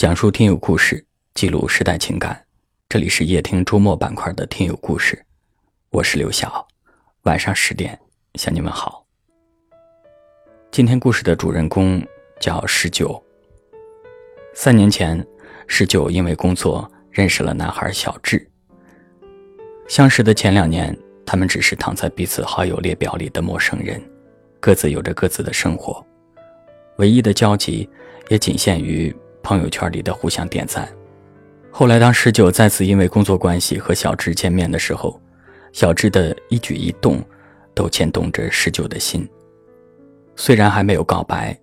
讲述听友故事，记录时代情感。这里是夜听周末板块的听友故事，我是刘晓。晚上十点向你们好。今天故事的主人公叫十九。三年前，十九因为工作认识了男孩小智。相识的前两年，他们只是躺在彼此好友列表里的陌生人，各自有着各自的生活，唯一的交集也仅限于。朋友圈里的互相点赞。后来，当十九再次因为工作关系和小智见面的时候，小智的一举一动都牵动着十九的心。虽然还没有告白，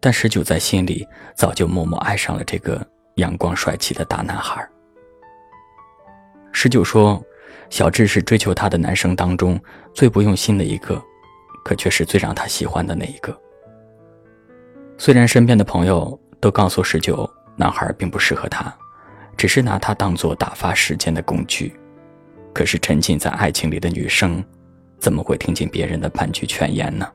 但十九在心里早就默默爱上了这个阳光帅气的大男孩。十九说：“小智是追求他的男生当中最不用心的一个，可却是最让他喜欢的那一个。”虽然身边的朋友。都告诉十九，男孩并不适合他，只是拿他当做打发时间的工具。可是沉浸在爱情里的女生，怎么会听进别人的半句劝言呢？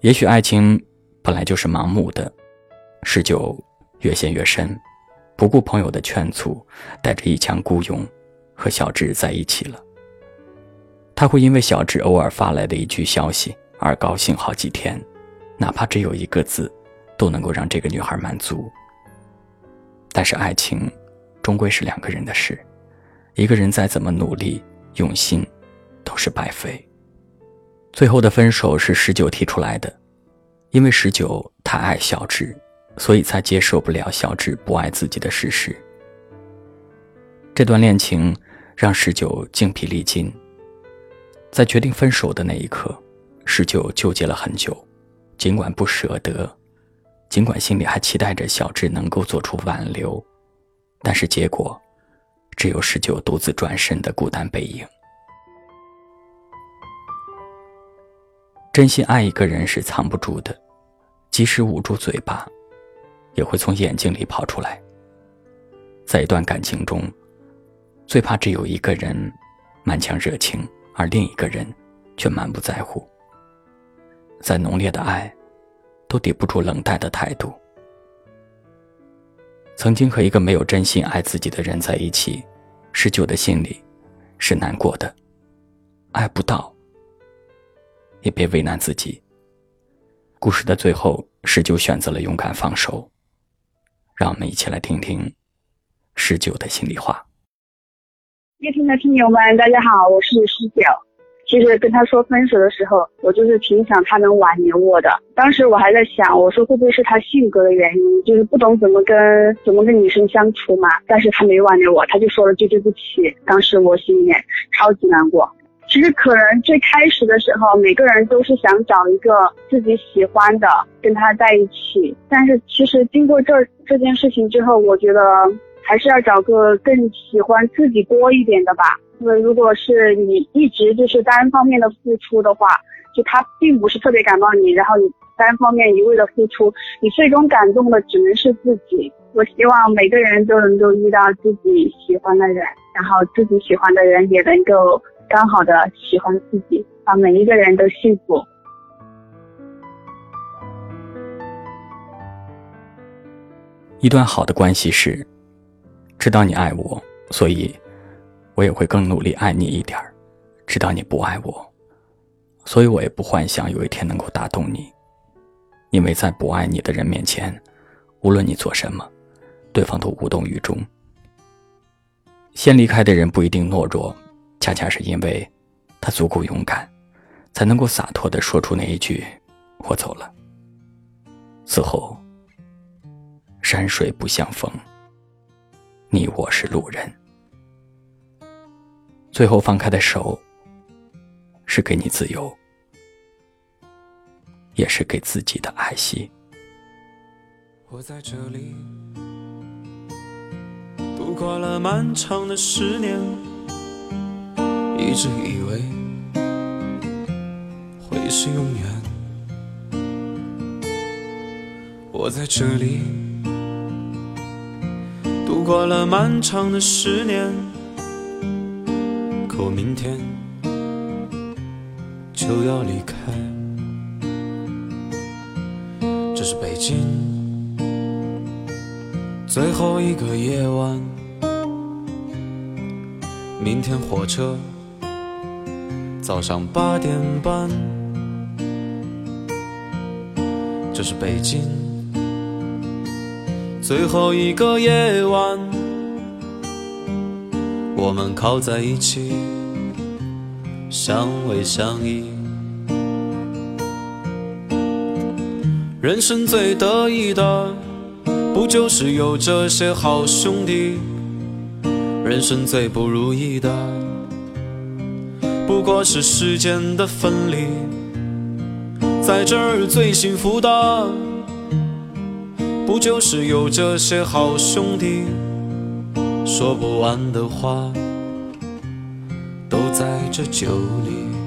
也许爱情本来就是盲目的，十九越陷越深，不顾朋友的劝阻，带着一腔孤勇，和小智在一起了。他会因为小智偶尔发来的一句消息而高兴好几天。哪怕只有一个字，都能够让这个女孩满足。但是爱情，终归是两个人的事，一个人再怎么努力用心，都是白费。最后的分手是十九提出来的，因为十九太爱小智，所以才接受不了小智不爱自己的事实。这段恋情让十九精疲力尽，在决定分手的那一刻，十九纠结了很久。尽管不舍得，尽管心里还期待着小智能够做出挽留，但是结果，只有十九独自转身的孤单背影。真心爱一个人是藏不住的，即使捂住嘴巴，也会从眼睛里跑出来。在一段感情中，最怕只有一个人满腔热情，而另一个人却满不在乎。再浓烈的爱，都抵不住冷淡的态度。曾经和一个没有真心爱自己的人在一起，十九的心里是难过的。爱不到，也别为难自己。故事的最后，十九选择了勇敢放手。让我们一起来听听十九的心里话。夜听的听友们，大家好，我是十九。就是跟他说分手的时候，我就是挺想他能挽留我的。当时我还在想，我说会不会是他性格的原因，就是不懂怎么跟怎么跟女生相处嘛。但是他没挽留我，他就说了句对不起。当时我心里面超级难过。其实可能最开始的时候，每个人都是想找一个自己喜欢的跟他在一起。但是其实经过这这件事情之后，我觉得还是要找个更喜欢自己多一点的吧。因为如果是你一直就是单方面的付出的话，就他并不是特别感冒你，然后你单方面一味的付出，你最终感动的只能是自己。我希望每个人都能够遇到自己喜欢的人，然后自己喜欢的人也能够刚好的喜欢自己，让每一个人都幸福。一段好的关系是，知道你爱我，所以。我也会更努力爱你一点儿，知道你不爱我，所以我也不幻想有一天能够打动你，因为在不爱你的人面前，无论你做什么，对方都无动于衷。先离开的人不一定懦弱，恰恰是因为他足够勇敢，才能够洒脱的说出那一句“我走了”。此后，山水不相逢，你我是路人。最后放开的手，是给你自由，也是给自己的爱惜。我在这里度过了漫长的十年，一直以为会是永远。我在这里度过了漫长的十年。可我明天就要离开，这是北京最后一个夜晚，明天火车早上八点半，这是北京最后一个夜晚，我们靠在一起，相偎相依。人生最得意的，不就是有这些好兄弟？人生最不如意的，不过是时间的分离。在这儿最幸福的，不就是有这些好兄弟？说不完的话，都在这酒里。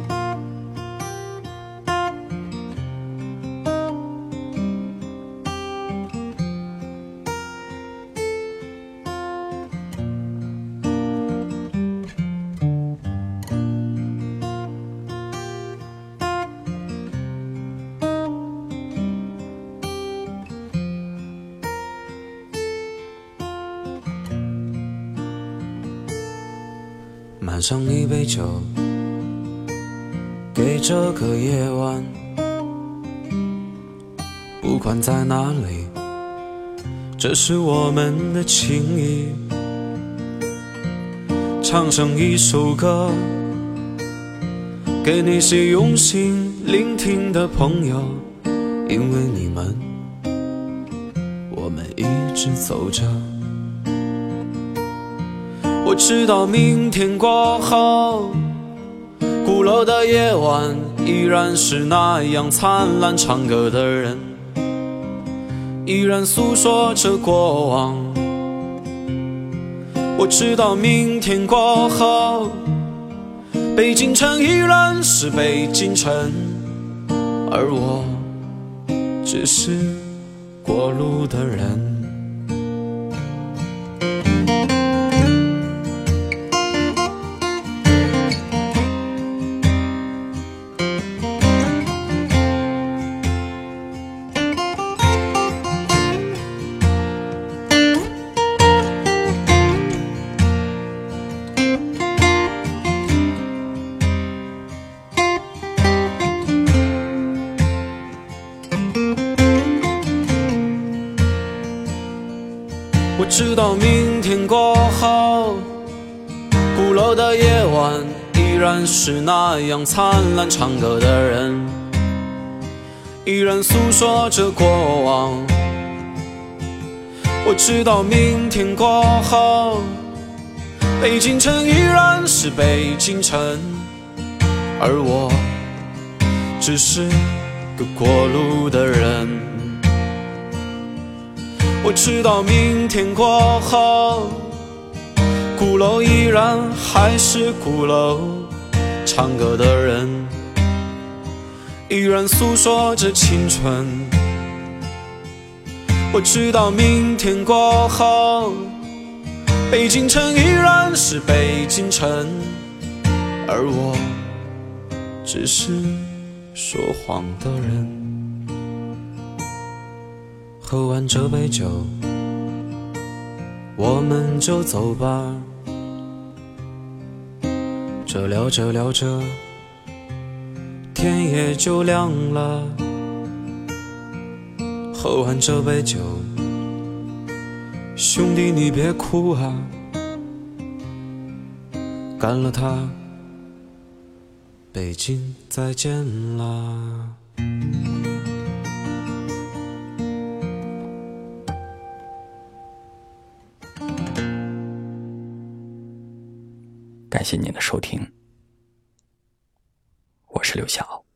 满上一杯酒，给这个夜晚。不管在哪里，这是我们的情谊。唱上一首歌，给那些用心聆听的朋友，因为你们，我们一直走着。我知道明天过后，鼓楼的夜晚依然是那样灿烂，唱歌的人依然诉说着过往。我知道明天过后，北京城依然是北京城，而我只是过路的人。我知道明天过后，鼓楼的夜晚依然是那样灿烂，唱歌的人依然诉说着过往。我知道明天过后，北京城依然是北京城，而我只是个过路的人。我知道明天过后，鼓楼依然还是鼓楼，唱歌的人依然诉说着青春。我知道明天过后，北京城依然是北京城，而我只是说谎的人。喝完这杯酒，我们就走吧。这聊着聊着，天也就亮了。喝完这杯酒，兄弟你别哭啊，干了它，北京再见啦。感谢您的收听，我是刘晓。